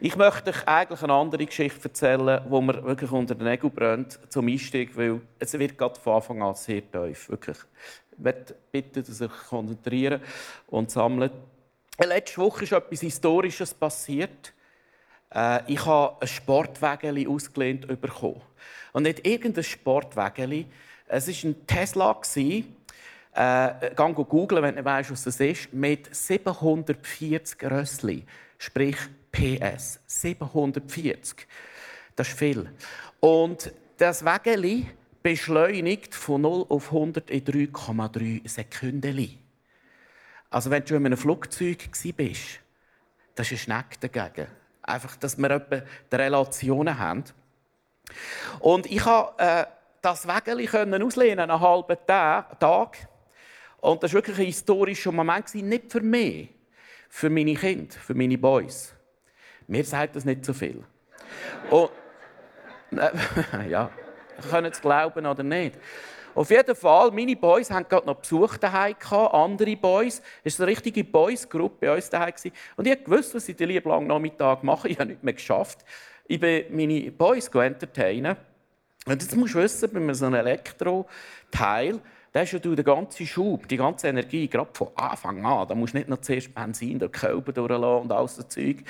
Ich möchte euch eigentlich eine andere Geschichte erzählen, wo mir wirklich unter den Nägeln brennt zum Einstieg, weil es wird gerade von Anfang an sehr tief. Wirklich. Ich möchte bitten, dass ihr euch konzentrieren und sammeln. Letzte Woche ist etwas Historisches passiert. Äh, ich habe ein Sportwägeli ausgelehnt bekommen. Und nicht irgendein Sportwägeli. Es war ein Tesla. Äh, Gang googeln, wenn du weißt, was das ist. Mit 740 Rössli. Sprich PS. 740. Das ist viel. Und das Wägeli beschleunigt von 0 auf 100 in 3,3 Sekunden. Also wenn du in einem Flugzeug bist, das ist ein Schneck dagegen. Einfach, dass wir etwa die Relationen haben. Und ich konnte äh, das Wägeli auslehnen, einen halben Tag. Und das war wirklich ein historischer Moment, nicht für mich, für meine Kinder, für meine Boys. Mir sagt das nicht so viel. Und, äh, ja, können es glauben oder nicht. Auf jeden Fall, meine Boys haben gerade noch Besuch daheim andere Boys. Es war eine richtige Boys-Gruppe bei uns daheim. Und ich wusste, was ich den lieben langen Nachmittag mache. Ich habe nicht mehr geschafft. Ich bin meine Boys entertainen. Und jetzt musst du wissen, bei so einem Elektro-Teil, da hast du den ganzen Schub, die ganze Energie, gerade von Anfang an. Da musst du nicht noch zuerst Benzin die Kälber durchlassen und all das Zeug.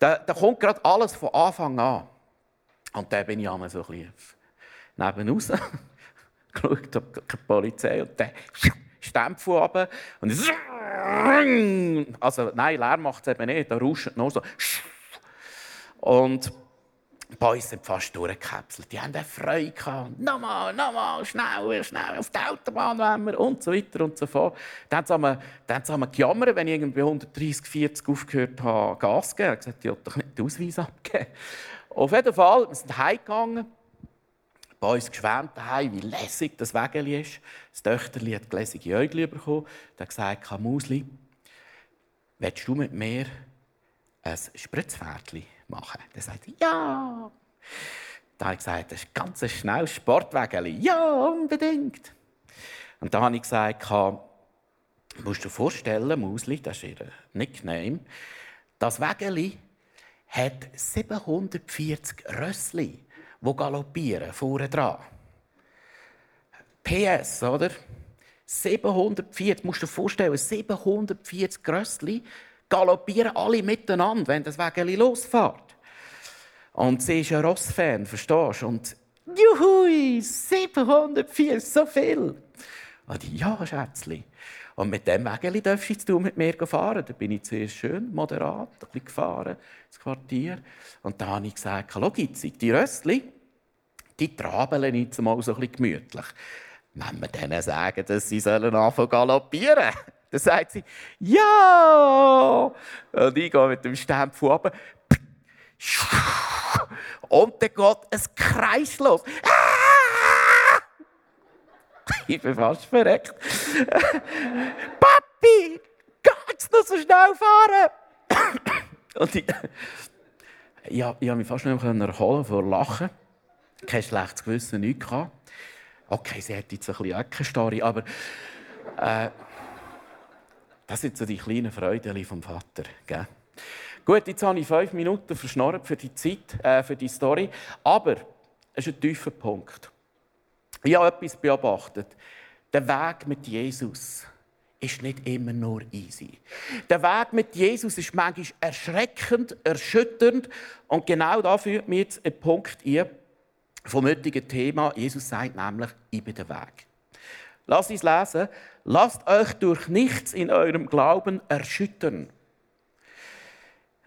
Da, da kommt gerade alles von Anfang an. Und da bin ich einmal so ein bisschen nebenaus geschaut, ob keine Polizei und dann Stempel runter und also nein, Lärm macht es eben nicht, da rauscht nur so und die Boys sind fast durchgekapselt. Die haben Freude gehabt. Nochmal, nochmal, schneller, schnell, auf die Autobahn wollen wir und so weiter und so fort. Dann haben sie gejammert, wenn ich irgendwie 130, 40 aufgehört habe, Gas zu geben. Ich habe gesagt, ich doch nicht den Ausweis abgegeben. Auf jeden Fall, wir sind heimgegangen bei uns geschwärmt daheim, wie lässig das Wägeli ist. Das Töchterli hat gläsige Äugel bekommen. Er hat gesagt, Musli, willst du mit mir ein Spritzpferdchen machen? Er sagte, ja. Da habe ich gesagt, das ist ganz ein schnelles Sportwägeli. Ja, unbedingt. Und da habe ich gesagt, du musst dir vorstellen, Musli, das ist ihr Nickname, das Wägeli hat 740 Rössli die galoppieren, vorne dran. PS, oder? 740, musst du dir vorstellen, 740 Grössli galoppieren alle miteinander, wenn das Wägeli losfährt. Und sie ist ein Ross-Fan, verstehst du? Und juhui, 740, so viel. Und ich, ja, Schätzli. Und mit dem Wägeli darfst du mit mir fahren. Da bin ich zuerst schön moderat ein bisschen gefahren, ins Quartier. Und dann habe ich gesagt, Gizzi, die Rössli, die trabeln jetzt mal so ein bisschen gemütlich. Wenn wir denen sagen, dass sie sollen anfangen galoppieren dann sagt sie, ja! Und ich gehe mit dem Stempel runter. Und dann geht ein Kreis los. Ich bin fast verreckt. Papi, geht's noch so schnell fahren? Und ich, ich, ich habe mich fast nicht mehr erholen vor Lachen. Kein schlechtes Gewissen, nichts. Okay, sie hat jetzt ein bisschen Eckenstarre, aber äh, das sind so die kleinen Freuden vom Vater. Gell? Gut, jetzt habe ich fünf Minuten verschnorrt für die Zeit, äh, für die Story. Aber es ist ein tiefer Punkt. Ich habe etwas beobachtet. Der Weg mit Jesus ist nicht immer nur easy. Der Weg mit Jesus ist manchmal erschreckend, erschütternd. Und genau da führt mir jetzt ein Punkt ein vom heutigen Thema. Jesus sagt nämlich, ich bin der Weg. Lass uns lesen. Lasst euch durch nichts in eurem Glauben erschüttern.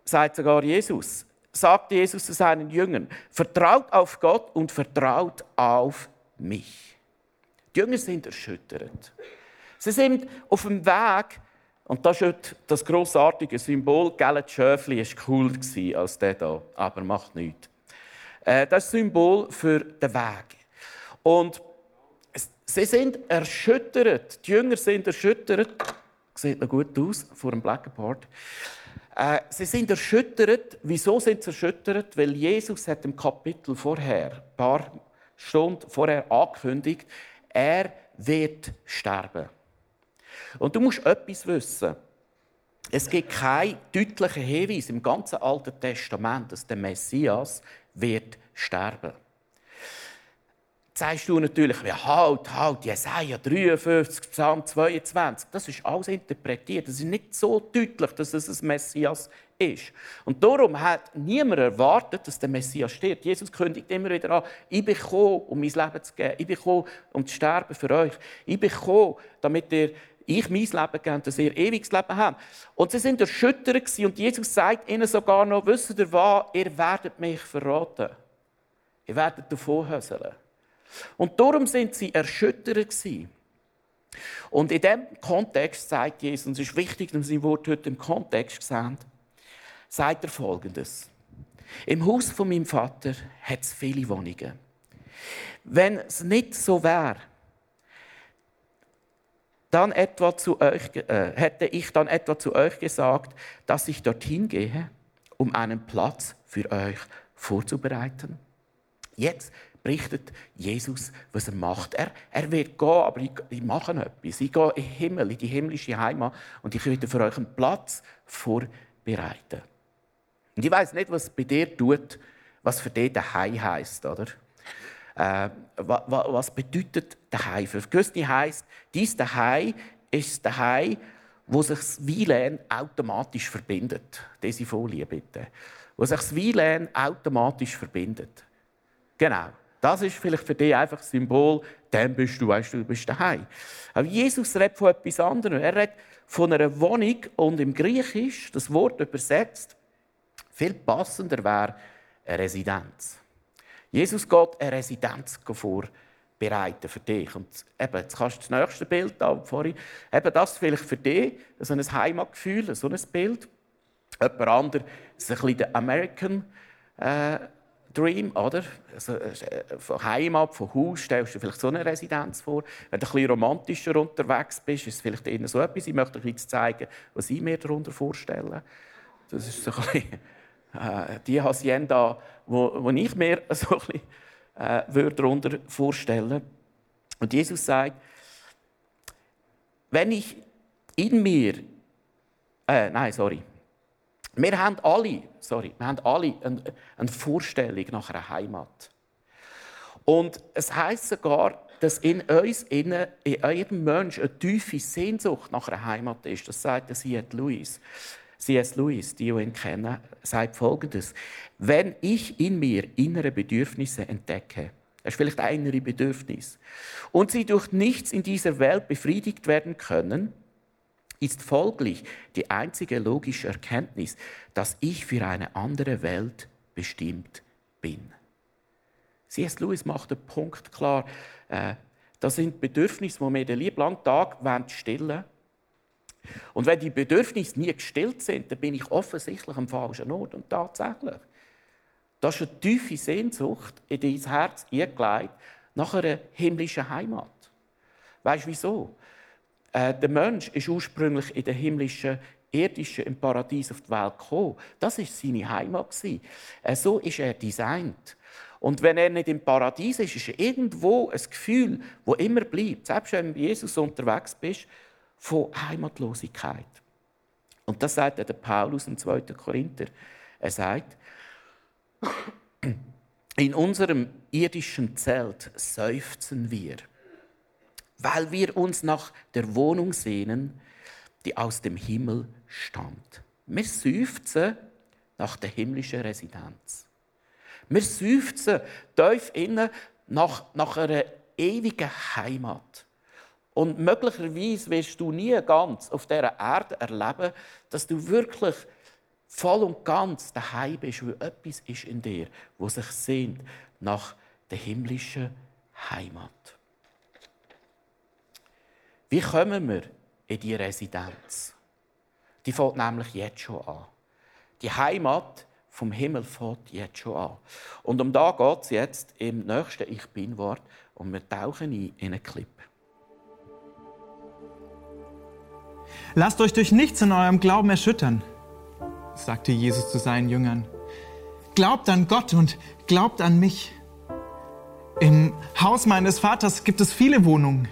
Sagt sogar Jesus. Sagt Jesus zu seinen Jüngern. Vertraut auf Gott und vertraut auf mich. Die Jünger sind erschüttert. Sie sind auf dem Weg, und das ist das grossartige Symbol, Gellet Schöfli war cooler als der hier, aber macht nichts. Äh, das Symbol für den Weg. Und sie sind erschüttert, die Jünger sind erschüttert, sieht noch gut aus vor dem Black Part. Äh, sie sind erschüttert. Wieso sind sie erschüttert? Weil Jesus hat im Kapitel vorher, ein paar Stunden vorher angekündigt, er wird sterben. Und du musst etwas wissen. Es gibt keinen deutlichen Hinweis im ganzen Alten Testament, dass der Messias wird sterben. Sagst du natürlich, ja, halt, halt, Jesaja 53, Psalm 22, das ist alles interpretiert. Das ist nicht so deutlich, dass es ein Messias ist. Und darum hat niemand erwartet, dass der Messias stirbt. Jesus kündigt immer wieder an, ich bin gekommen, um mein Leben zu geben. Ich bin gekommen, um zu sterben für euch. Ich bin gekommen, damit ihr ich mein Leben gebe, dass ihr ewiges Leben habt. Und sie sind erschüttert und Jesus sagt ihnen sogar noch, wisst ihr was, ihr werdet mich verraten. Ihr werdet davonhöseln. Und darum sind sie erschüttert Und in diesem Kontext sagt Jesus, und es ist wichtig, dass wir Wort heute im Kontext sehen, sagt er Folgendes. Im Haus von meinem Vater hat es viele Wohnungen. Wenn es nicht so wäre, dann etwa zu euch, äh, hätte ich dann etwa zu euch gesagt, dass ich dorthin gehe, um einen Platz für euch vorzubereiten. Jetzt berichtet Jesus, was er macht. Er, er wird gehen, aber ich, mache etwas. Ich gehe in den Himmel, in die himmlische Heimat und ich werde für euch einen Platz vorbereiten. Und ich weiß nicht, was bei dir tut, was für dich daheim heißt, oder? Äh, was bedeutet daheim? Für gewisse heisst, dies daheim ist daheim, wo sich das WLAN automatisch verbindet. Diese Folie bitte. Wo sich das WLAN automatisch verbindet. Genau. Das ist vielleicht für dich einfach ein Symbol, dann bist du, weißt du, du bist daheim. Aber Jesus redet von etwas anderem. Er redet von einer Wohnung und im Griechisch, das Wort übersetzt, viel passender wäre eine Residenz. Jesus geht eine Residenz vorbereiten für dich. Und eben, jetzt kannst du das nächste Bild da vorhin, eben das vielleicht für dich, so ein Heimatgefühl, so ein Bild. Jemand anderes ist ein bisschen der American äh, Dream, oder? Also, äh, von Heimat, von Haus stellst du dir vielleicht so eine Residenz vor. Wenn du ein bisschen romantischer unterwegs bist, ist es vielleicht eher so etwas. Ich möchte euch zeigen, was ich mir darunter vorstelle. Das ist so ein bisschen äh, die Hacienda, wo ich mir so ein bisschen, äh, würde darunter vorstellen Und Jesus sagt, wenn ich in mir, äh, nein, sorry, wir haben alle, sorry, wir haben alle eine, eine Vorstellung nach einer Heimat. Und es heißt sogar, dass in uns, in, jedem Menschen eine tiefe Sehnsucht nach einer Heimat ist. Das sagt der C.S. Lewis. C.S. Lewis, die ihn kennen, sagt Folgendes. Wenn ich in mir innere Bedürfnisse entdecke, das ist vielleicht ein innere Bedürfnis, und sie durch nichts in dieser Welt befriedigt werden können, ist folglich die einzige logische Erkenntnis, dass ich für eine andere Welt bestimmt bin. C.S. Lewis macht den Punkt klar, äh, das sind Bedürfnisse, die wir den lieben langen Tag stillen. Und wenn die Bedürfnisse nie gestillt sind, dann bin ich offensichtlich am falschen Ort. Und tatsächlich, das ist eine tiefe Sehnsucht in dein Herz eingelegt nach einer himmlischen Heimat. Weißt du wieso? Äh, der Mensch ist ursprünglich in der himmlischen, irdischen, im Paradies auf die Welt gekommen. Das ist seine Heimat Äh, so ist er designt. Und wenn er nicht im Paradies ist, ist er irgendwo ein Gefühl, wo immer bleibt. Selbst wenn du mit Jesus unterwegs bist, von Heimatlosigkeit. Und das sagt der Paulus im 2. Korinther. Er sagt, in unserem irdischen Zelt seufzen wir weil wir uns nach der Wohnung sehnen, die aus dem Himmel stammt. Wir seufzen nach der himmlischen Residenz. Wir seufzen tief innen nach, nach einer ewigen Heimat. Und möglicherweise wirst du nie ganz auf dieser Erde erleben, dass du wirklich voll und ganz daheim bist, weil etwas ist in dir, wo sich sehnt nach der himmlischen Heimat. Wie kommen wir in die Residenz? Die fängt nämlich jetzt schon an. Die Heimat vom Himmel fängt jetzt schon an. Und um da geht es jetzt im nächsten Ich Bin-Wort und wir tauchen ein in einen Clip. Lasst euch durch nichts in eurem Glauben erschüttern, sagte Jesus zu seinen Jüngern. Glaubt an Gott und glaubt an mich. Im Haus meines Vaters gibt es viele Wohnungen.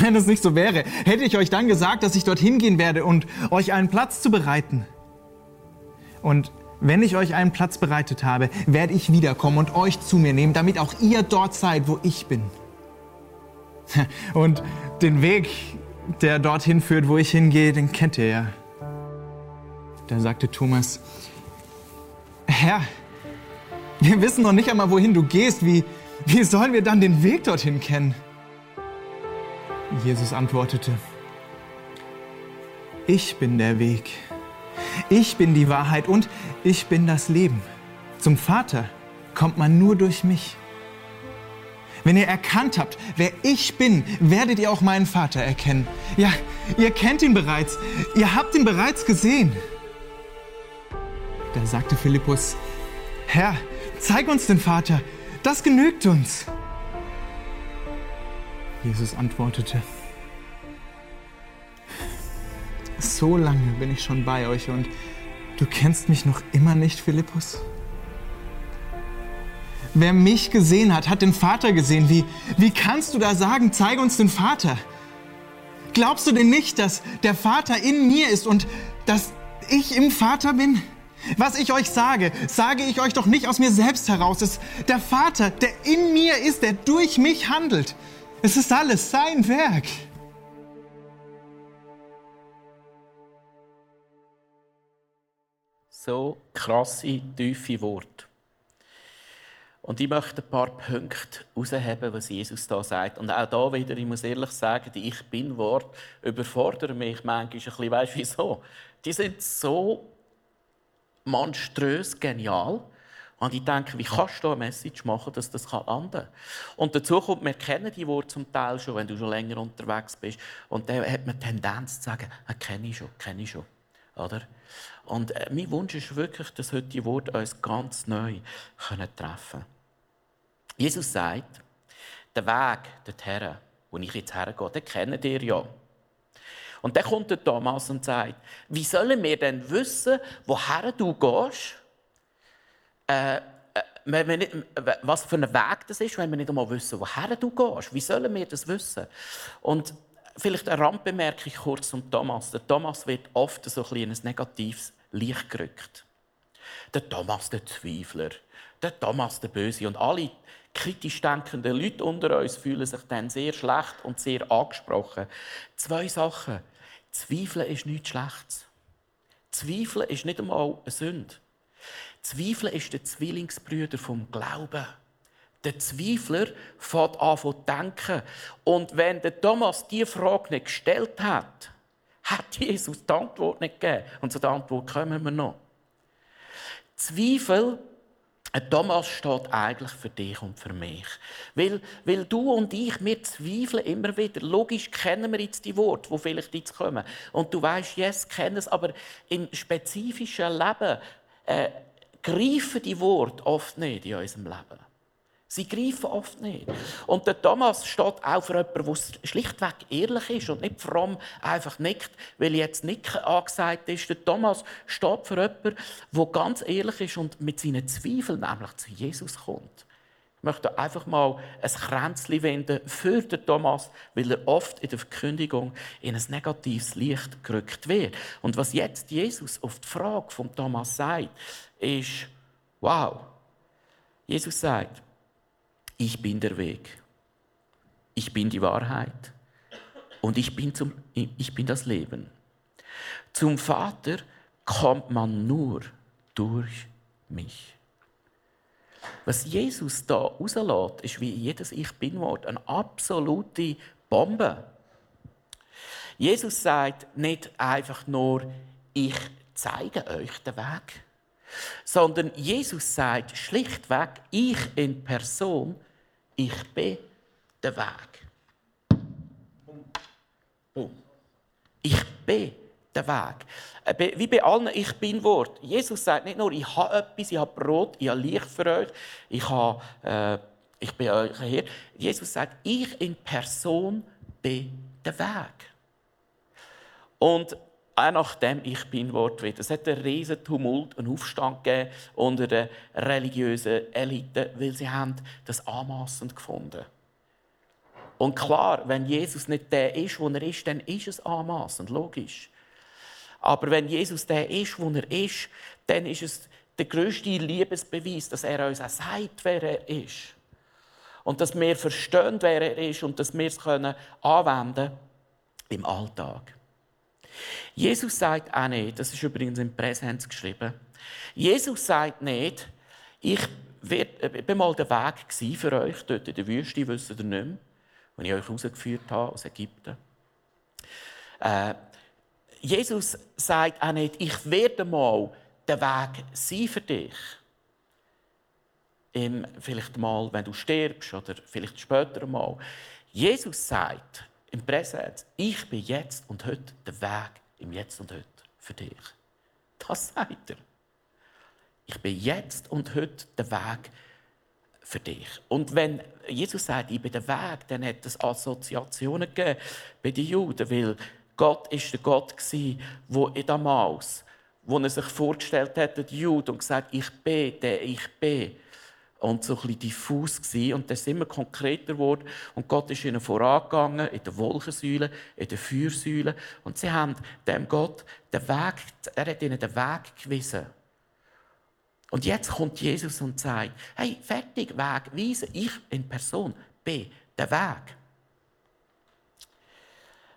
Wenn es nicht so wäre, hätte ich euch dann gesagt, dass ich dorthin gehen werde und euch einen Platz zu bereiten. Und wenn ich euch einen Platz bereitet habe, werde ich wiederkommen und euch zu mir nehmen, damit auch ihr dort seid, wo ich bin. Und den Weg, der dorthin führt, wo ich hingehe, den kennt ihr ja. Da sagte Thomas, Herr, wir wissen noch nicht einmal, wohin du gehst. Wie, wie sollen wir dann den Weg dorthin kennen? Jesus antwortete, ich bin der Weg, ich bin die Wahrheit und ich bin das Leben. Zum Vater kommt man nur durch mich. Wenn ihr erkannt habt, wer ich bin, werdet ihr auch meinen Vater erkennen. Ja, ihr kennt ihn bereits, ihr habt ihn bereits gesehen. Da sagte Philippus, Herr, zeig uns den Vater, das genügt uns. Jesus antwortete, so lange bin ich schon bei euch und du kennst mich noch immer nicht, Philippus? Wer mich gesehen hat, hat den Vater gesehen. Wie, wie kannst du da sagen, zeige uns den Vater? Glaubst du denn nicht, dass der Vater in mir ist und dass ich im Vater bin? Was ich euch sage, sage ich euch doch nicht aus mir selbst heraus. Es ist der Vater, der in mir ist, der durch mich handelt. Es ist alles sein Werk. So krasse, tiefe Worte. Und ich möchte ein paar Punkte herausheben, was Jesus da sagt. Und auch da wieder, ich muss ehrlich sagen, die Ich Bin-Wort überfordern mich manchmal ein bisschen. Weißt du wieso? Die sind so monströs genial. Und ich denke, wie kannst du eine Message machen, dass das landen kann? Und dazu kommt, wir kennen die Worte zum Teil schon, wenn du schon länger unterwegs bist. Und dann hat man die Tendenz zu sagen, ah, kenne ich schon, kenne ich schon. Oder? Und äh, mein Wunsch ist wirklich, dass heute die Worte uns ganz neu treffen können. Jesus sagt, der Weg dorthin, wo ich jetzt hergehe, den kennt ihr ja. Und dann kommt der Thomas und sagt, wie sollen wir denn wissen, woher du gehst? Äh, äh wenn wir nicht, was für ein Weg das ist, wenn wir nicht einmal wissen, woher du gehst. Wie sollen wir das wissen? Und vielleicht eine Randbemerkung kurz zum Thomas. Der Thomas wird oft so ein, ein negatives Licht gerückt. Der Thomas, der Zweifler. Der Thomas, der Böse. Und alle kritisch denkenden Leute unter uns fühlen sich dann sehr schlecht und sehr angesprochen. Zwei Sachen. Zweifeln ist nichts Schlechtes. Zweifeln ist nicht einmal eine Sünde. Zweifeln ist der Zwillingsbrüder vom Glauben. Der Zweifler fängt an zu denken. Und wenn der Thomas diese Frage nicht gestellt hat, hat Jesus die Antwort nicht gegeben. Und zu der Antwort kommen wir noch. Zweifel Thomas steht eigentlich für dich und für mich. Weil, weil du und ich, wir zweifeln immer wieder. Logisch kennen wir jetzt die Worte, die vielleicht jetzt kommen. Und du weißt, yes, kennen es, aber im spezifischen Leben äh, greifen die Worte oft nicht in unserem Leben. Sie greifen oft nicht. Und der Thomas steht auch für jemanden, der schlichtweg ehrlich ist und nicht fromm einfach nickt, weil jetzt Nicken angesagt ist. Der Thomas steht für jemanden, der ganz ehrlich ist und mit seinen Zweifeln nämlich zu Jesus kommt. Ich möchte einfach mal ein Kränzchen wenden für den Thomas, weil er oft in der Verkündigung in ein negatives Licht gerückt wird. Und was jetzt Jesus auf die Frage von Thomas sagt, ist, wow. Jesus sagt, ich bin der Weg, ich bin die Wahrheit und ich bin, zum, ich bin das Leben. Zum Vater kommt man nur durch mich. Was Jesus da rauslässt, ist wie jedes Ich Bin-Wort eine absolute Bombe. Jesus sagt nicht einfach nur, ich zeige euch den Weg, sondern Jesus sagt schlichtweg, ich in Person ich bin der Weg. Ich bin der Weg. Äh, wie bei allen Ich bin Wort. Jesus sagt nicht nur, ich habe etwas, ich habe Brot, ich habe Licht für euch, ich, habe, äh, ich bin euer Herr. Jesus sagt, ich in Person bin der Weg. Und auch nachdem ich bin Wort wird. Es hat einen riesen Tumult, einen Aufstand gegeben unter den religiösen Eliten, weil sie haben das anmaßend gefunden. Und klar, wenn Jesus nicht der ist, wo er ist, dann ist es anmaßend, logisch. Aber wenn Jesus der ist, wo er ist, dann ist es der größte Liebesbeweis, dass er uns auch sagt, wer er ist. Und dass wir verstehen, wer er ist und dass wir es können anwenden im Alltag. Jesus sagt auch nicht, das ist übrigens im Präsenz geschrieben, Jesus sagt nicht, ich war mal der Weg für euch dort in der Wüste, wisst ihr nicht mehr als ich euch herausgeführt habe aus Ägypten. Äh, Jesus sagt auch nicht, ich werde mal der Weg sein für dich. Im, vielleicht mal, wenn du stirbst oder vielleicht später mal. Jesus sagt im Präsens, ich bin jetzt und heute der Weg im Jetzt und heute für dich. Das sagt er. Ich bin jetzt und heute der Weg für dich. Und wenn Jesus sagt, ich bin der Weg, dann hat es Assoziationen gegeben bei den Juden, weil Gott ist der Gott war, der damals, wo er sich vorgestellt hat, die Juden, und gesagt, ich bin der, ich bin. Und so ein diffus war. Und das ist immer konkreter geworden. Und Gott ist ihnen vorangegangen, in der Wolkensäule, in der Feuersäule. Und sie haben dem Gott den Weg, er hat ihnen den Weg gewiesen. Und jetzt kommt Jesus und sagt, hey, fertig, Weg, weise, ich in Person bin der Weg.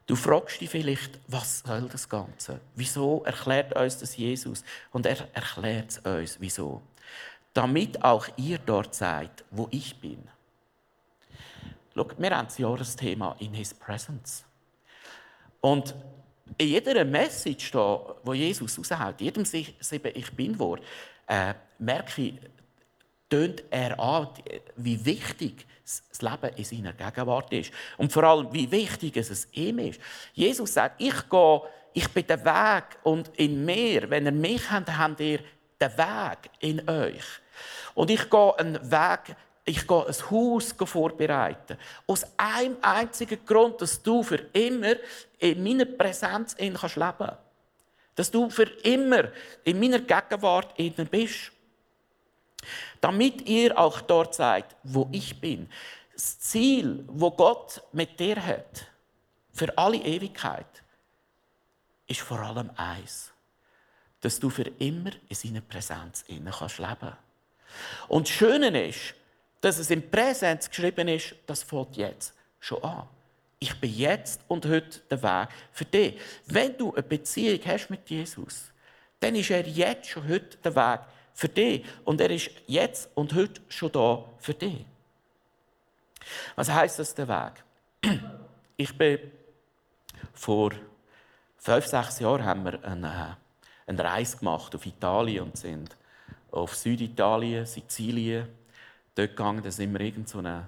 Du fragst dich vielleicht, was soll das Ganze? Wieso erklärt uns das Jesus? Und er erklärt es uns, wieso. Damit auch ihr dort seid, wo ich bin. Schau, wir haben das Jahresthema in His Presence. Und in jeder Message, wo Jesus raushaut, jedem sieben Ich Bin-Wort, äh, merke ich, tönt er an, wie wichtig das Leben in seiner Gegenwart ist. Und vor allem, wie wichtig es ihm ist. Jesus sagt, ich gehe, ich bin der Weg und in mir, wenn ihr mich habt, habt ihr den Weg in euch. Und ich gehe einen Weg, ich gehe ein Haus vorbereiten. Aus einem einzigen Grund, dass du für immer in meiner Präsenz leben kannst dass du für immer in meiner Gegenwart innen bist. Damit ihr auch dort seid, wo ich bin. Das Ziel, wo Gott mit dir hat, für alle Ewigkeit, ist vor allem eins. Dass du für immer in seiner Präsenz innen kannst leben. Und das Schöne ist, dass es im Präsenz geschrieben ist, das fängt jetzt schon an ich bin jetzt und heute der Weg für dich. Wenn du eine Beziehung hast mit Jesus, dann ist er jetzt schon heute der Weg für dich. Und er ist jetzt und heute schon da für dich. Was heißt das, der Weg? Ich bin vor fünf, sechs Jahren haben wir eine, eine Reise gemacht auf Italien und sind auf Süditalien, Sizilien. Dort gegangen, da sind wir irgend so eine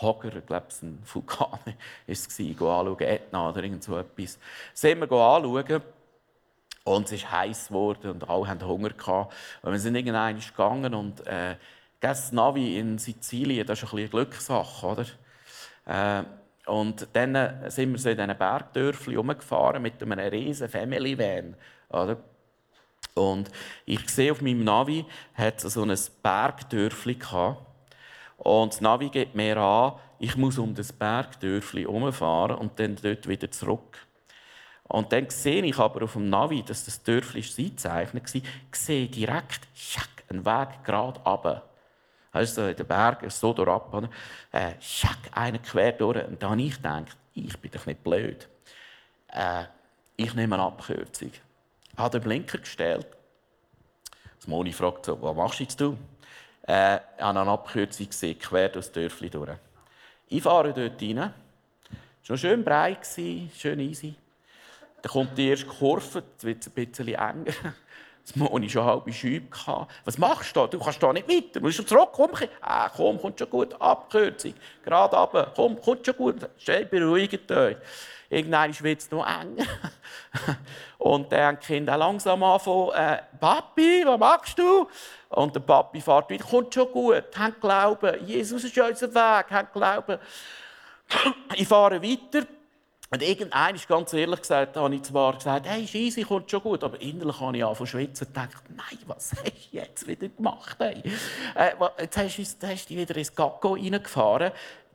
Hager, ich glaube, es ein Vulkan war es, anschauen, Ätna oder irgend so etwas. Sind wir anschauen und es ist heiß geworden und alle hatten Hunger. Und wir sind irgendwann gegangen und äh, das Navi in Sizilien, das ist ein eine Glückssache, oder? Äh, und dann sind wir so in diesen Bergdörfchen rumgefahren mit einem riesen Family Van, oder? Und ich sehe auf meinem Navi, hat so ein Bergdörfli gehabt. Und das Navi gibt mir an, ich muss um das Bergdörfli herumfahren und dann dort wieder zurück. Und dann sehe ich aber auf dem Navi, dass das Dörfli eingezeichnet war, sehe direkt einen Weg gerade runter. Also in den Bergen, so durchab, äh, schack, einen quer durch. Und dann habe ich gedacht, ich bin doch nicht blöd. Äh, ich nehme eine Abkürzung. Ich habe den Blinker gestellt. Moni fragt so, was machst du jetzt? Äh, an einer Abkürzung gesehen, quer durchs Dörfli durch. Ich fahre dort rein. Es war noch schön breit, schön easy. Dann kommt die erste Kurve, jetzt wird es ein bisschen enger. Das Moni schon halbe Schübe Was machst du? Du kannst da nicht weiter. Du musst schon zurück. Komm, ah, komm, kommt schon gut. Abkürzung. Gerade runter. Komm, kommt schon gut. Schnell, beruhigt euch. Irgendwann wird es noch enger. Und dann haben die Kinder langsam anfangen, äh, Papi, was machst du? Und der Papi fährt wieder, kommt schon gut, haben Glauben, Jesus ist unser Weg, haben Glauben. Ich fahre weiter. Und irgendwann, ganz ehrlich gesagt, habe ich zwar gesagt, hey, ist easy, kommt schon gut, aber innerlich habe ich angefangen zu schwitzen und gedacht, nein, was hast du jetzt wieder gemacht? Hey? Äh, jetzt hast du, hast du wieder ins Gacko reingefahren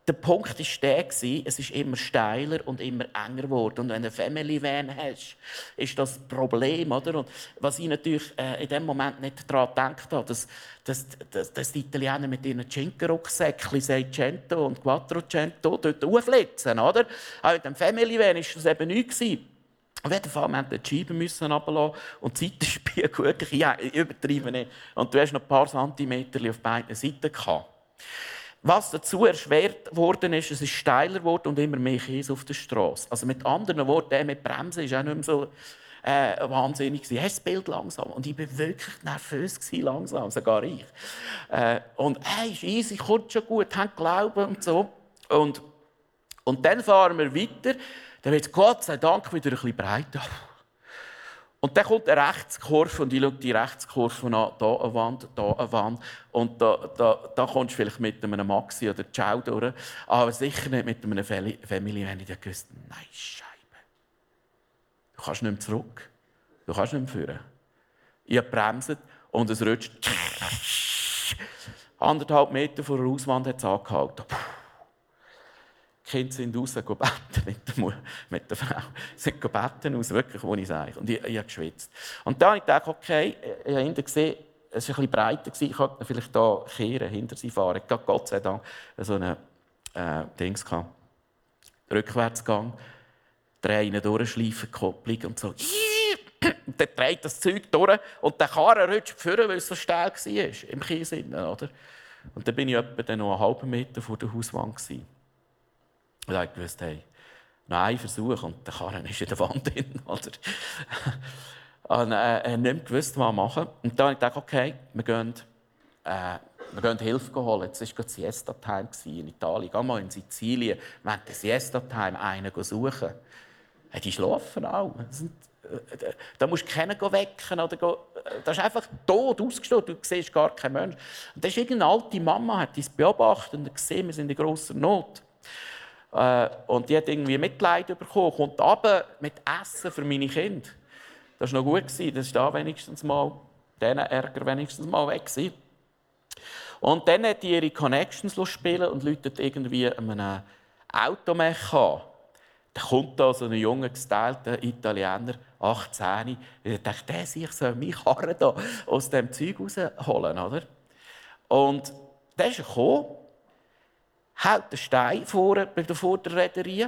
der Punkt war der, es ist immer steiler und immer enger geworden. Und wenn du eine Family Van hast, ist das ein Problem. Oder? Und was ich natürlich äh, in dem Moment nicht daran gedacht habe, dass, dass, dass, dass die Italiener mit ihren Cinque-Rucksäckchen Seicento und Quattrocento dort aufflitzen. Oder? Aber mit dem Family Van war das eben nichts. Auf jeden Fall, wir mussten die Scheiben müssen und die Seitenspiegel wirklich ja, übertrieben. Und du hast noch ein paar Zentimeter auf beiden Seiten gehabt. Was dazu erschwert worden ist, es ist steiler geworden und immer mehr Käse auf der Straße. Also mit anderen Worten, der mit Bremsen ist auch nicht mehr so äh, wahnsinnig gewesen. Das Bild langsam? Und ich war wirklich nervös gewesen, langsam, sogar ich. Äh, und hey, ist easy, kommt schon gut, haben Glauben und so. Und, und dann fahren wir weiter. Dann wird es Gott sei Dank wieder ein bisschen breiter. Und dann kommt eine Rechtskurve und ich schaue die Rechtskurve an, hier eine Wand, hier eine Wand. Und da, da, da kommst du vielleicht mit einem Maxi oder Ciao durch, aber sicher nicht mit einem Family, wenn ich dann gewusst nein, Scheibe. Du kannst nicht mehr zurück. Du kannst nicht mehr führen. Ich habe bremst und es rutscht. Anderthalb Meter vor der Auswand hat es angehalten. Die Kinder sind raus beten mit der, mit der Frau. Sie sind beten aus, wirklich, wo ich sage. Und ich, ich habe geschwitzt. Und dann habe ich gedacht, okay, ich habe hinten gesehen, es war bisschen breiter, ich konnte vielleicht hier kehren, hinter sie fahren. Ich hatte Gott sei Dank so einen äh, Dings. Rückwärtsgang, drehen durchschleifen, Kopplung und so. Und dann dreht das Zeug durch und der Karren rutscht vor, weil es so steil war, im Kies. Oder? Und dann bin ich etwa noch einen halben Meter vor der Hauswand. Gewesen. Und dann gewusst, hey, noch ein Versuch und der Karren ist in der Wand drin. Oder? und äh, nicht mehr gewusst, was machen. Und dann habe ich gedacht, okay, wir gehen, äh, wir gehen Hilfe holen. Jetzt war Siesta-Time in Italien. Geh mal in Sizilien, während der Siesta-Time einen suchen. Hey, die schlafen auch. Äh, da musst du keinen wecken. Oder go, äh, das ist einfach tot ausgestellt. Du siehst gar keinen Menschen. Und das ist irgendeine alte Mama, die es beobachtet und gesehen, wir sind in großer Not. Äh, und die hat irgendwie Mitleid bekommen, kommt aber mit Essen für meine Kinder. Das war noch gut. Das ist da wenigstens mal, diesen Ärger wenigstens mal weg. Gewesen. Und dann hat die ihre Connections spielen und läutet irgendwie einem Automech an. Da kommt da so ein junger, gestylter Italiener, 18. Ich dachte, der sich soll mich Karren da aus dem Zeug rausholen, oder? Und der ist gekommen hält den Stein vor bei der Vorderräderie,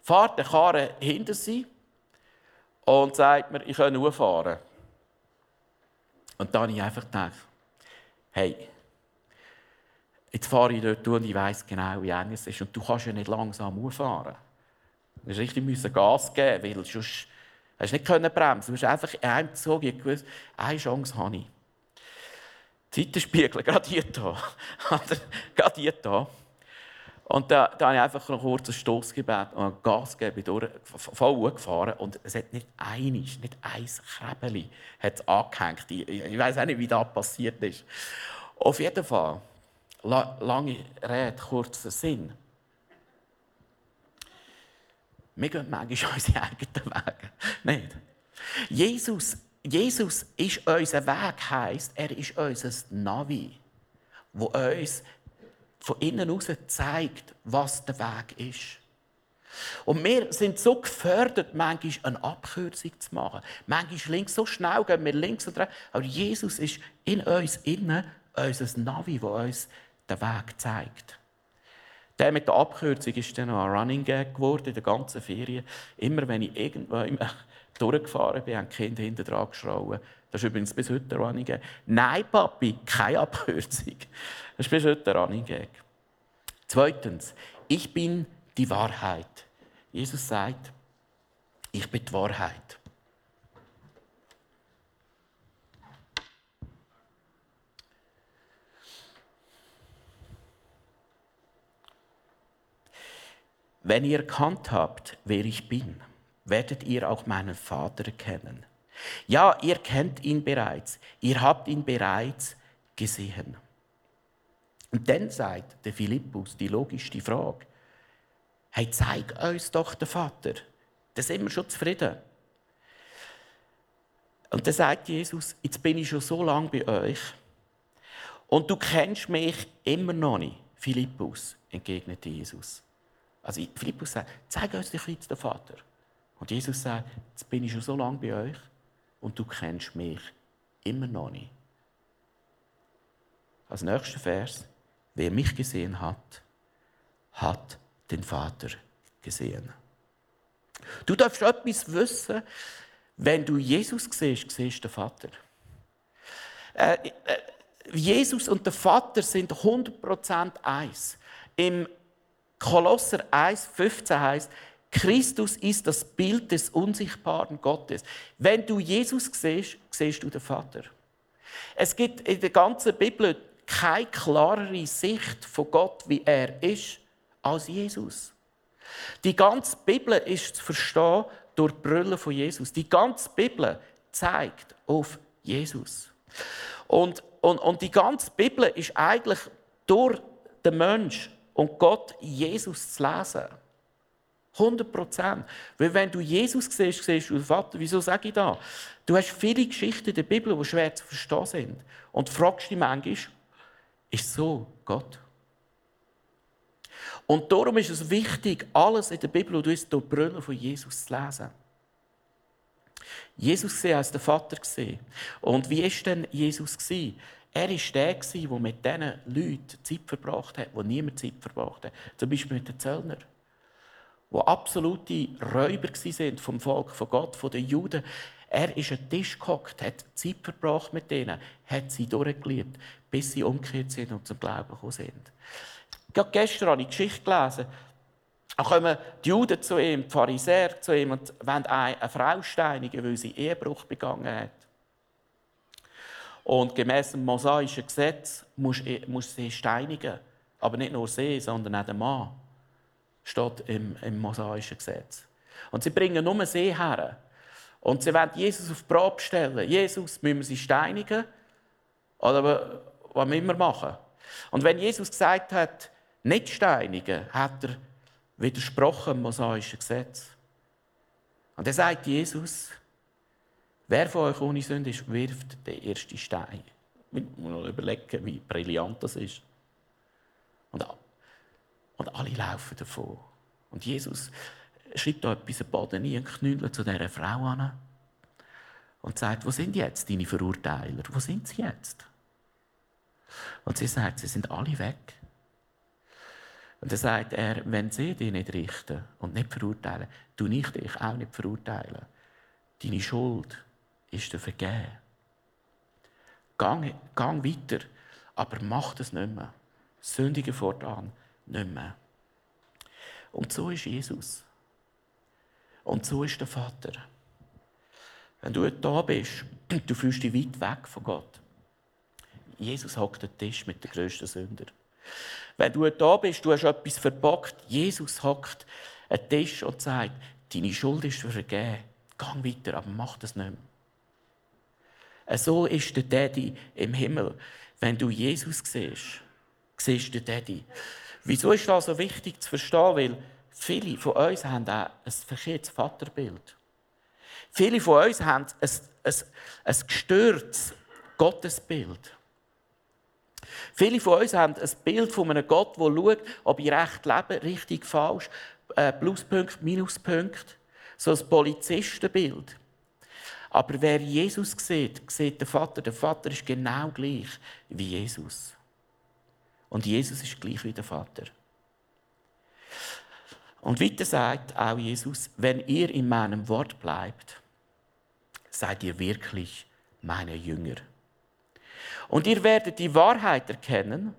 fährt den Karren hinter sie und sagt mir, ich kann nur fahren. Und dann habe ich einfach gedacht, hey, jetzt fahre ich dort und ich weiss genau, wie eng es ist. Und du kannst ja nicht langsam fahren. Du musst richtig Gas geben, weil sonst hast du nicht bremsen. Du musst einfach eingezogen, ich gewusst, eine Chance habe ich. Seitenspiegel, gerade hier gerade hier. Und da, da habe ich einfach noch kurz einen Stossgebet und Gas gegeben, durch, voll gefahren. Und es hat nicht einiges, nicht ein Krebeli angehängt. Ich, ich weiß auch nicht, wie das passiert ist. Auf jeden Fall, la, lange Rede, kurzer Sinn. Wir gehen manchmal unsere eigenen Wege. Nicht? Jesus Jesus ist unser Weg, heisst, er ist unser Navi, wo uns von innen heraus zeigt, was der Weg ist. Und wir sind so gefördert, manchmal eine Abkürzung zu machen. Manchmal links, so schnell gehen wir links und rechts. Aber Jesus ist in uns innen unser Navi, wo uns den Weg zeigt. Der mit der Abkürzung ist dann noch ein Running Gag geworden in der ganzen Ferien. Immer wenn ich irgendwo durchgefahren bin, haben die Kinder hinten dran geschrauen. Das ist übrigens bis heute ein Running Gag. Nein, Papi, keine Abkürzung. Das ist bis heute ein Running Gag. Zweitens, ich bin die Wahrheit. Jesus sagt, ich bin die Wahrheit. Wenn ihr erkannt habt, wer ich bin, werdet ihr auch meinen Vater kennen. Ja, ihr kennt ihn bereits, ihr habt ihn bereits gesehen. Und dann sagt der Philippus die logischste Frage: Hey, zeig uns doch den Vater. Dann sind wir schon zufrieden. Und dann sagt Jesus: Jetzt bin ich schon so lange bei euch und du kennst mich immer noch nicht. Philippus, entgegnete Jesus. Also Philippus sagt, zeig uns dich jetzt den Vater. Und Jesus sagt, jetzt bin ich schon so lange bei euch und du kennst mich immer noch nicht. Als nächster Vers, wer mich gesehen hat, hat den Vater gesehen. Du darfst etwas wissen, wenn du Jesus siehst, siehst du den Vater. Äh, äh, Jesus und der Vater sind 100% eins. Im Kolosser 1,15 heißt, Christus ist das Bild des unsichtbaren Gottes. Wenn du Jesus siehst, siehst du den Vater. Es gibt in der ganzen Bibel keine klarere Sicht von Gott, wie er ist, als Jesus. Die ganze Bibel ist zu verstehen durch die Brille von Jesus. Die ganze Bibel zeigt auf Jesus. Und, und, und die ganze Bibel ist eigentlich durch den Mensch und Gott Jesus zu lesen. 100 Prozent. Weil wenn du Jesus siehst, siehst du den Vater. Wieso sage ich das? Du hast viele Geschichten in der Bibel, die schwer zu verstehen sind. Und fragst dich manchmal, ist so Gott? Und darum ist es wichtig, alles in der Bibel, ist durch die Brille von Jesus zu lesen. Jesus gesehen als der Vater gesehen. Und wie ist denn Jesus gesehen? Er war der, der mit diesen Leuten Zeit verbracht hat, wo niemand Zeit verbracht hat. Zum Beispiel mit den Zöllnern. Die absolute Räuber waren vom Volk von Gott, von den Juden. Er ist an den Tisch gehockt, hat Zeit verbracht mit denen, hat sie durchgeliebt, bis sie umgekehrt sind und zum Glauben gekommen sind. Gerade gestern habe ich Geschichte gelesen. Da kommen die Juden zu ihm, die Pharisäer zu ihm und wollen eine Frau steinigen, weil sie Ehebruch begangen hat. Und gemäß dem mosaischen Gesetz muss, sie steinigen. Aber nicht nur sie, sondern auch der Mann. Steht im, im mosaischen Gesetz. Und sie bringen nur sie her. Und sie wollen Jesus auf die Probe stellen. Jesus, müssen wir sie steinigen? Oder was müssen wir machen? Und wenn Jesus gesagt hat, nicht steinigen, hat er widersprochen dem mosaischen Gesetz. Und dann sagt Jesus, wer von euch ohne Sünde ist, wirft den ersten Stein. Ich muss noch überlegen, wie brillant das ist. Und, und alle laufen davon. Und Jesus schreibt da etwas am Boden ein knüllt zu dieser Frau an und sagt, wo sind jetzt deine Verurteiler? Wo sind sie jetzt? Und sie sagt, sie sind alle weg. Und dann sagt er, wenn sie dich nicht richten und nicht verurteilen, du nicht dich auch nicht verurteilen. Deine Schuld ist dir vergeben. Gang, gang weiter, aber mach das nicht mehr. Sündige fortan nicht mehr. Und so ist Jesus. Und so ist der Vater. Wenn du da bist, du fühlst dich weit weg von Gott. Jesus hockt den Tisch mit den grössten Sünder. Wenn du da bist, du hast etwas verbockt, Jesus hockt einen Tisch und sagt, deine Schuld ist vergeben. Gang weiter, aber mach das nicht mehr. So ist der Daddy im Himmel. Wenn du Jesus siehst, siehst du den Daddy. Wieso ist das so wichtig zu verstehen? Weil viele von uns haben auch ein verkehrtes Vaterbild. Viele von uns haben ein, ein, ein gestörtes Gottesbild. Viele von uns haben ein Bild von einem Gott, der schaut, ob ich recht lebe, richtig, falsch, äh, Pluspunkt, Minuspunkt. So ein Polizistenbild. Aber wer Jesus sieht, sieht den Vater. Der Vater ist genau gleich wie Jesus. Und Jesus ist gleich wie der Vater. Und weiter sagt auch Jesus, wenn ihr in meinem Wort bleibt, seid ihr wirklich meine Jünger. Und ihr werdet die Wahrheit erkennen.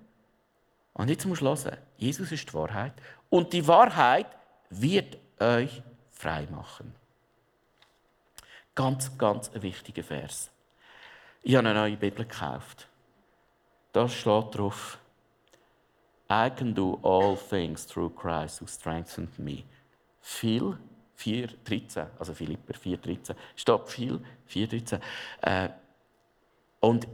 Und jetzt muss hören, Jesus ist die Wahrheit. Und die Wahrheit wird euch frei machen. Ganz, ganz ein wichtiger Vers. Ich habe eine neue Bibel gekauft. Da steht drauf, I can do all things through Christ who strengthens me. Viel, 4,13, also Philipper 4,13. Steht viel, 4,13. Äh, und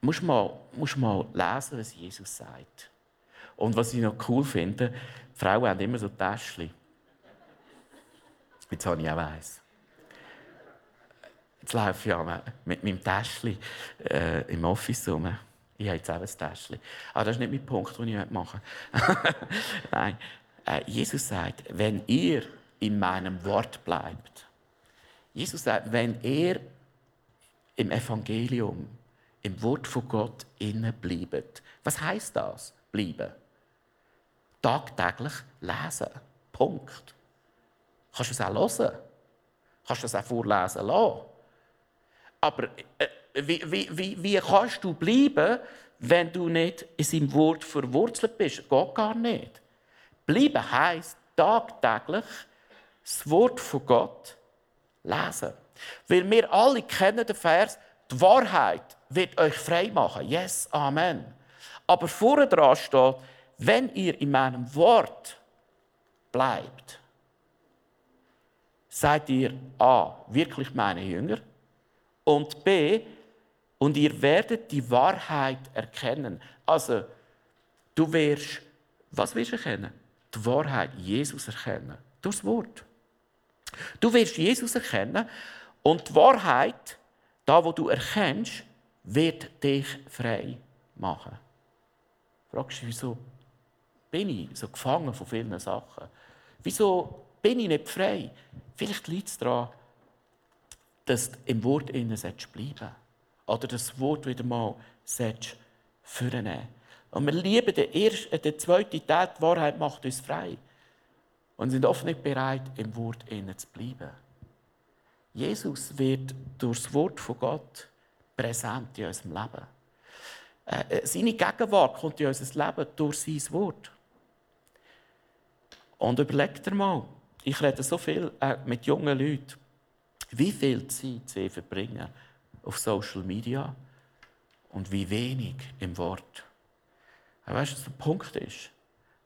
musst mal, musst mal lesen, was Jesus sagt. Und was ich noch cool finde, Frauen haben immer so Täschchen. Jetzt habe ich auch eins. Jetzt laufe ich mit meinem Täschchen äh, im Office rum. Ich habe jetzt auch ein Täschchen. Aber das ist nicht mein Punkt, den ich machen Nein. Äh, Jesus sagt, wenn ihr in meinem Wort bleibt. Jesus sagt, wenn ihr im Evangelium, im Wort von Gott innen bleibt. Was heißt das? Bleiben. Tagtäglich lesen. Punkt. Kannst du es auch hören? Kannst du es auch vorlesen lassen? Aber äh, wie, wie, wie, kannst du bleiben, wenn du nicht in seinem Wort verwurzelt bist? Geht gar nicht. Bleiben heisst tagtäglich das Wort von Gott lesen. Weil wir alle kennen den Vers, die Wahrheit wird euch frei machen. Yes, Amen. Aber vorne dran steht, wenn ihr in meinem Wort bleibt, seid ihr A, wirklich meine Jünger und B, und ihr werdet die Wahrheit erkennen. Also, du wirst, was wirst du erkennen? Die Wahrheit, Jesus erkennen. Durchs Wort. Du wirst Jesus erkennen und die Wahrheit, da wo du erkennst, wird dich frei machen. Fragst du, wieso bin ich so gefangen von vielen Sachen? Wieso bin ich nicht frei? Vielleicht liegt es daran, dass du im Wort innen bleiben Oder das Wort wieder mal vornehmen Und wir lieben den, ersten, den zweiten Teil, die Wahrheit macht uns frei. Und sind oft nicht bereit, im Wort innen zu bleiben. Jesus wird durch das Wort von Gott präsent in unserem Leben. Äh, äh, seine Gegenwart kommt in unser Leben durch sein Wort. Und überlegt dir mal, ich rede so viel äh, mit jungen Leuten, wie viel Zeit sie verbringen auf Social Media und wie wenig im Wort. Weißt du, was der Punkt ist?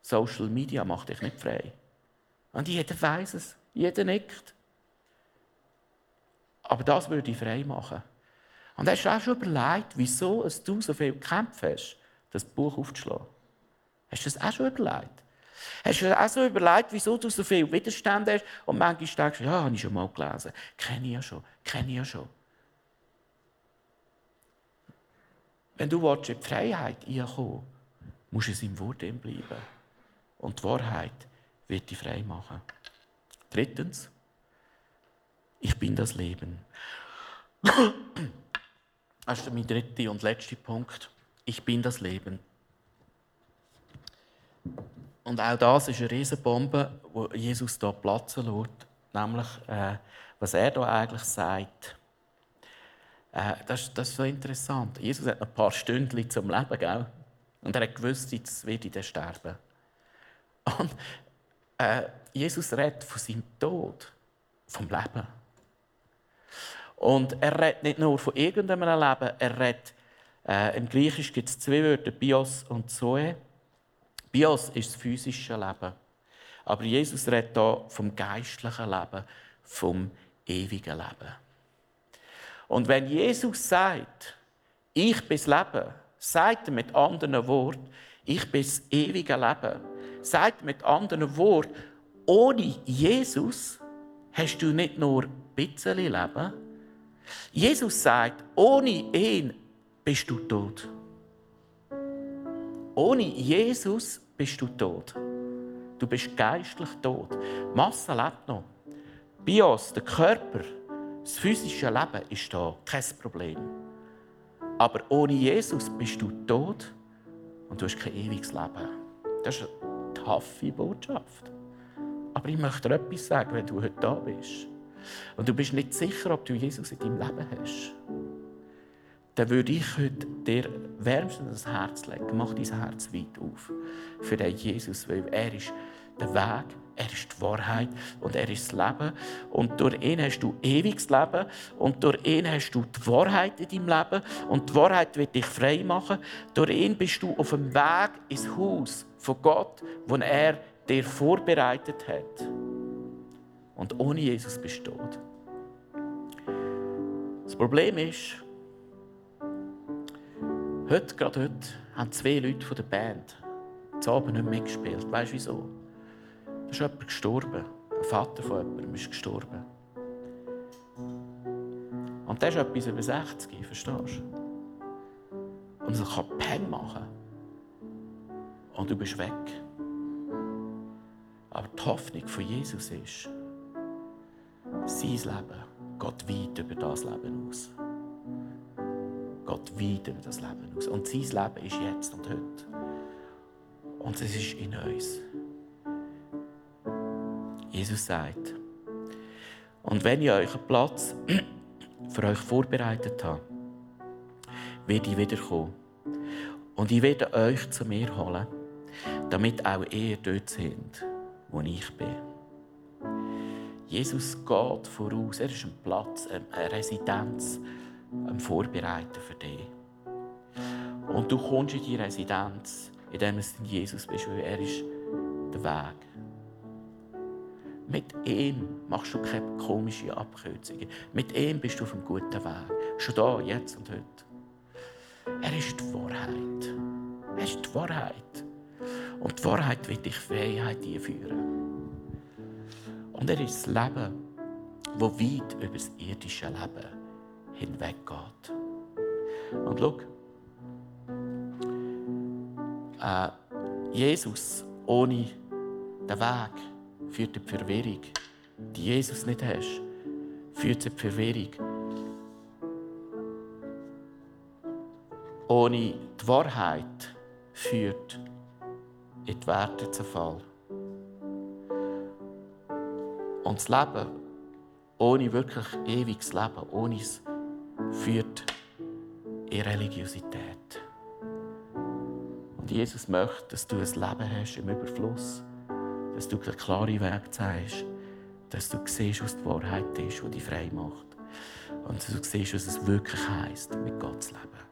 Social Media macht dich nicht frei. Und jeder weiß es, jeder nickt. Aber das würde ich frei machen. Und hast du auch schon überlegt, wieso du so viel gekämpft hast, das Buch aufzuschlagen? Hast du das auch schon überlegt? Hast du auch so überlegt, wieso du so viel Widerstand hast und manchmal denkst, ja, habe ich schon mal gelesen, kenne ich ja schon, kenne ich ja schon. Wenn du in die Freiheit reinkommen musst du in seinem Wort bleiben. Und die Wahrheit wird dich frei machen. Drittens, ich bin das Leben. Das ist mein dritter und letzter Punkt. Ich bin das Leben. Und auch das ist eine Riesenbombe, die Jesus hier platzen lässt. Nämlich, äh, was er hier eigentlich sagt. Äh, das, das, ist so interessant. Jesus hat ein paar Stunden zum Leben, gell? Und er hat gewusst, jetzt werde ich sterben. Und äh, Jesus redet von seinem Tod, vom Leben. Und er redet nicht nur von irgendeinem Leben, er redet, äh, im Griechisch gibt es zwei Wörter, Bios und Zoe. Bios ist das physische Leben. Aber Jesus redet hier vom geistlichen Leben, vom ewigen Leben. Und wenn Jesus sagt, ich bin das Leben, sagt er mit anderen Worten, ich bin das ewige Leben. Sagt mit anderen Worten, ohne Jesus hast du nicht nur ein bisschen Leben, Jesus sagt, ohne ihn bist du tot. Ohne Jesus bist du tot. Du bist geistlich tot. Die Masse lebt noch. Bios, der Körper, das physische Leben ist da, kein Problem. Aber ohne Jesus bist du tot und du hast kein ewiges Leben. Das ist eine taffe Botschaft. Aber ich möchte dir etwas sagen, wenn du heute da bist und du bist nicht sicher, ob du Jesus in deinem Leben hast, dann würde ich heute dir wärmstens das Herz legen. Mach dein Herz weit auf für den Jesus, weil er ist der Weg, er ist die Wahrheit und er ist das Leben. Und durch ihn hast du ewiges Leben und durch ihn hast du die Wahrheit in deinem Leben und die Wahrheit wird dich frei machen. Durch ihn bist du auf dem Weg ins Haus von Gott, wo er dir vorbereitet hat. Und ohne Jesus bist du tot. Das Problem ist, heute, gerade heute, haben zwei Leute von der Band zu Abend nicht mitgespielt. Weißt du wieso? Da ist jemand gestorben. Ein Vater von jemandem ist gestorben. Und der ist etwas über 60, verstehst du? Und es kann Peng machen. Und du bist weg. Aber die Hoffnung von Jesus ist, sein Leben geht weit über das Leben aus. Geht weit über das Leben aus. Und sein Leben ist jetzt und heute. Und es ist in uns. Jesus sagt, und wenn ich euch einen Platz für euch vorbereitet habe, werde ich wiederkommen. Und ich werde euch zu mir holen, damit auch ihr dort seid, wo ich bin. Jesus geht voraus. Er ist ein Platz, eine Residenz am Vorbereiten für dich. Und du kommst in die Residenz, in dem es Jesus bist, weil er ist der Weg. Mit ihm machst du keine komischen Abkürzungen. Mit ihm bist du auf einem guten Weg. Schon da, jetzt und heute. Er ist die Wahrheit. Er ist die Wahrheit. Und die Wahrheit wird dich Freiheit einführen. Und er ist das Leben, das weit über das irdische Leben hinweggeht. Und schau, äh, Jesus ohne den Weg führt die Verwirrung. Die Jesus nicht hast, führt zur Verwirrung. Ohne die Wahrheit führt in die Werte Fall. Und das Leben ohne wirklich ewiges Leben, ohne es, führt in Religiosität. Und Jesus möchte, dass du ein Leben hast im Überfluss, dass du den klaren Weg zeigst, dass du siehst, was die Wahrheit ist, die dich frei macht. Und dass du siehst, was es wirklich heisst, mit Gott zu leben.